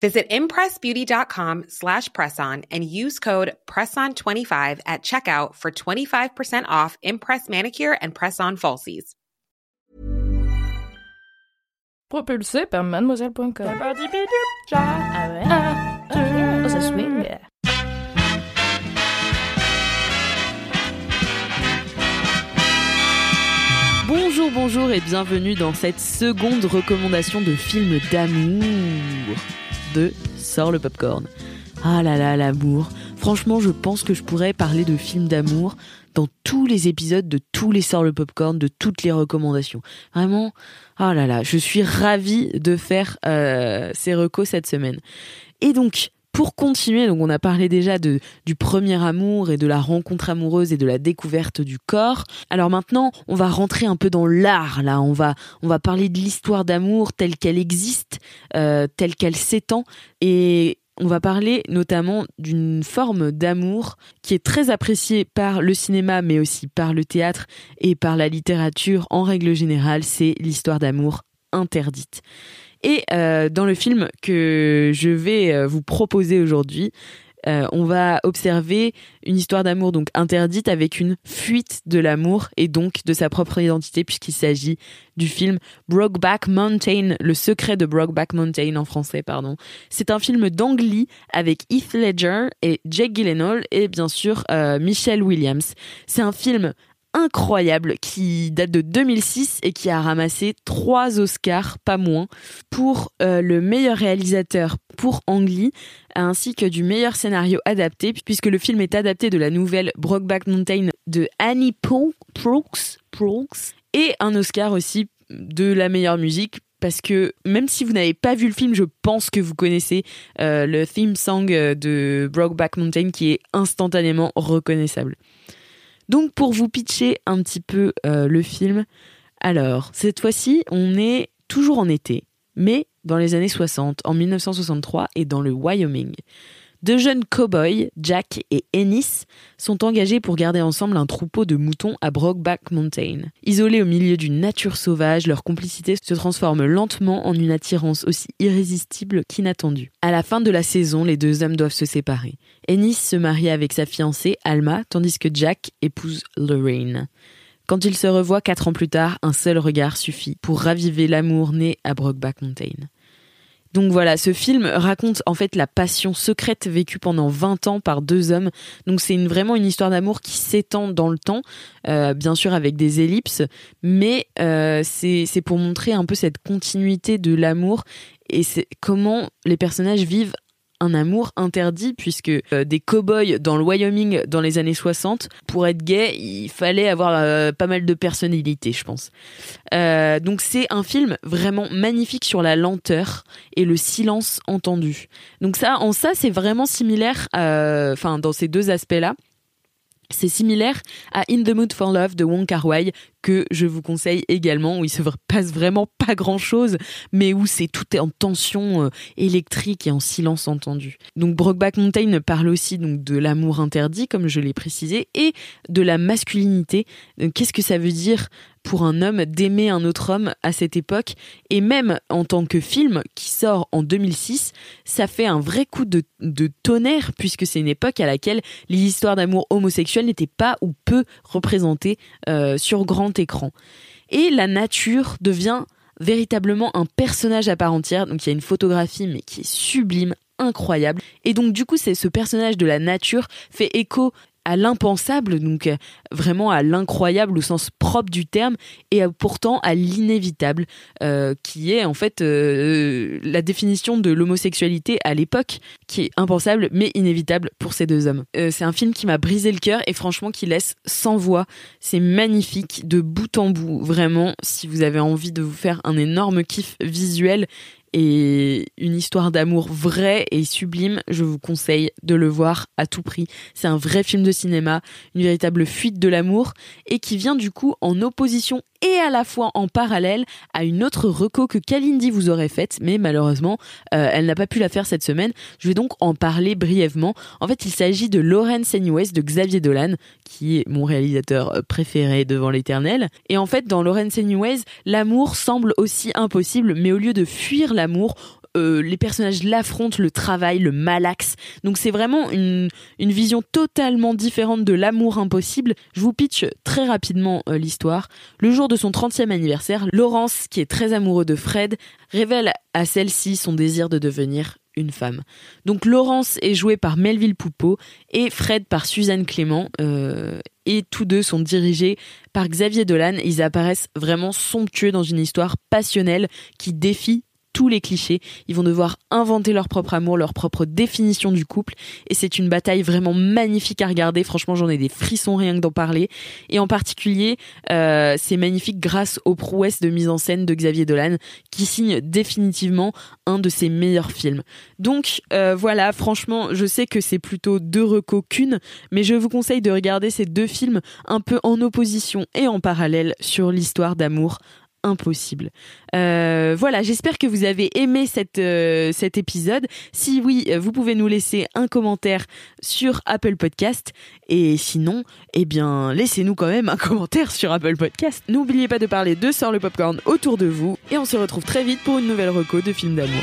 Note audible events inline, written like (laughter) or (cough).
Visit impressbeauty.com slash presson and use code PRESSON25 at checkout for 25% off Impress Manicure and Press-On Falsies. Propulsé par mademoiselle.com. Ah ouais. Oh, ça swing. Bonjour, bonjour et bienvenue dans cette seconde recommandation de film d'amour de Sort le Popcorn. Ah là là, l'amour. Franchement, je pense que je pourrais parler de films d'amour dans tous les épisodes de tous les Sort le Popcorn, de toutes les recommandations. Vraiment, ah là là, je suis ravie de faire euh, ces recos cette semaine. Et donc, pour continuer, donc on a parlé déjà de, du premier amour et de la rencontre amoureuse et de la découverte du corps. Alors maintenant, on va rentrer un peu dans l'art. Là, on va on va parler de l'histoire d'amour telle qu'elle existe, euh, telle qu'elle s'étend, et on va parler notamment d'une forme d'amour qui est très appréciée par le cinéma, mais aussi par le théâtre et par la littérature en règle générale. C'est l'histoire d'amour interdite. Et euh, dans le film que je vais euh, vous proposer aujourd'hui, euh, on va observer une histoire d'amour donc interdite avec une fuite de l'amour et donc de sa propre identité puisqu'il s'agit du film Brokeback Mountain, le secret de Brokeback Mountain en français pardon. C'est un film d'Ang Lee avec Heath Ledger et Jake Gyllenhaal et bien sûr euh, Michelle Williams. C'est un film incroyable qui date de 2006 et qui a ramassé trois Oscars, pas moins, pour euh, le meilleur réalisateur pour Ang Lee, ainsi que du meilleur scénario adapté, puisque le film est adapté de la nouvelle Brokeback Mountain de Annie Proulx, et un Oscar aussi de la meilleure musique parce que même si vous n'avez pas vu le film, je pense que vous connaissez euh, le theme song de Brokeback Mountain qui est instantanément reconnaissable. Donc pour vous pitcher un petit peu euh, le film, alors cette fois-ci on est toujours en été, mais dans les années 60, en 1963 et dans le Wyoming. Deux jeunes cow-boys, Jack et Ennis, sont engagés pour garder ensemble un troupeau de moutons à Brokeback Mountain. Isolés au milieu d'une nature sauvage, leur complicité se transforme lentement en une attirance aussi irrésistible qu'inattendue. À la fin de la saison, les deux hommes doivent se séparer. Ennis se marie avec sa fiancée, Alma, tandis que Jack épouse Lorraine. Quand ils se revoient quatre ans plus tard, un seul regard suffit pour raviver l'amour né à Brokeback Mountain. Donc voilà, ce film raconte en fait la passion secrète vécue pendant 20 ans par deux hommes. Donc c'est vraiment une histoire d'amour qui s'étend dans le temps, euh, bien sûr avec des ellipses, mais euh, c'est pour montrer un peu cette continuité de l'amour et comment les personnages vivent un amour interdit puisque euh, des cow-boys dans le Wyoming dans les années 60, pour être gay, il fallait avoir euh, pas mal de personnalité, je pense. Euh, donc c'est un film vraiment magnifique sur la lenteur et le silence entendu. Donc ça, en ça, c'est vraiment similaire, enfin dans ces deux aspects-là. C'est similaire à In the Mood for Love de Wong Kar Wai que je vous conseille également où il se passe vraiment pas grand chose mais où c'est tout est en tension euh, électrique et en silence entendu. Donc Brokeback Mountain parle aussi donc de l'amour interdit comme je l'ai précisé et de la masculinité. Euh, qu'est-ce que ça veut dire pour un homme d'aimer un autre homme à cette époque. Et même en tant que film qui sort en 2006 ça fait un vrai coup de, tonnerre puisque c'est une époque à laquelle les histoires d'amour homosexuel n'étaient pas ou peu représentées euh, sur grand écran. Et la nature devient véritablement un personnage à part entière. Donc il y a une photographie mais qui est sublime incroyable. Et donc du coup, c'est ce personnage de la nature fait écho à l'impensable, donc euh, vraiment à l'incroyable au sens propre du terme, et pourtant à l'inévitable, euh, qui est en fait euh, la définition de l'homosexualité à l'époque, qui est impensable mais inévitable pour ces deux hommes. c'est un film qui m'a brisé le cœur et franchement qui laisse sans voix. C'est magnifique de bout en bout, vraiment. Si vous avez envie de vous faire un énorme kiff visuel et une histoire d'amour vraie et sublime, je vous conseille de le voir à tout prix. C'est un vrai film de cinéma, une véritable fuite de l'amour et qui vient du coup en opposition et à la fois en parallèle à une autre reco que Kalindi vous aurait faite, mais malheureusement, euh, elle n'a pas pu la faire cette semaine. Je vais donc en parler brièvement. En fait, il s'agit de Lawrence Anyways de Xavier Dolan, qui est mon réalisateur euh, préféré devant l'éternel. Et en fait, dans Lawrence Anyways, l'amour semble aussi impossible, mais au lieu de fuir l'amour, euh, les personnages l'affrontent, le travail, le malaxe. Donc c'est vraiment une, vision totalement différente de l'amour impossible. Je vous pitch très rapidement euh, l'histoire. Le jour de son 30e anniversaire, Laurence, qui est très amoureux de Fred, révèle à celle-ci son désir de devenir une femme. Donc Laurence est jouée par Melville Poupeau et Fred par Suzanne Clément. Euh, et tous deux sont dirigés par Xavier Dolan. Ils apparaissent vraiment somptueux dans une histoire passionnelle qui défie tous les clichés. Ils vont devoir inventer leur propre amour, leur propre définition du couple. Et c'est une bataille vraiment magnifique à regarder. Franchement, j'en ai des frissons rien que d'en parler. Et en particulier, euh, c'est magnifique grâce aux prouesses de mise en scène de Xavier Dolan, qui signe définitivement un de ses meilleurs films. Donc euh, voilà, franchement, je sais que c'est plutôt deux recos qu'une, mais je vous conseille de regarder ces deux films un peu en opposition et en parallèle sur l'histoire d'amour impossible. Euh, voilà, j'espère que vous avez aimé euh, cet épisode. Si oui, vous pouvez nous laisser un commentaire sur Apple Podcast. Et sinon, eh bien, laissez-nous quand même un (laughs) commentaire sur Apple Podcast. N'oubliez pas de parler de Sort le Popcorn autour de vous. Et on se retrouve très vite pour une nouvelle reco de films d'amour.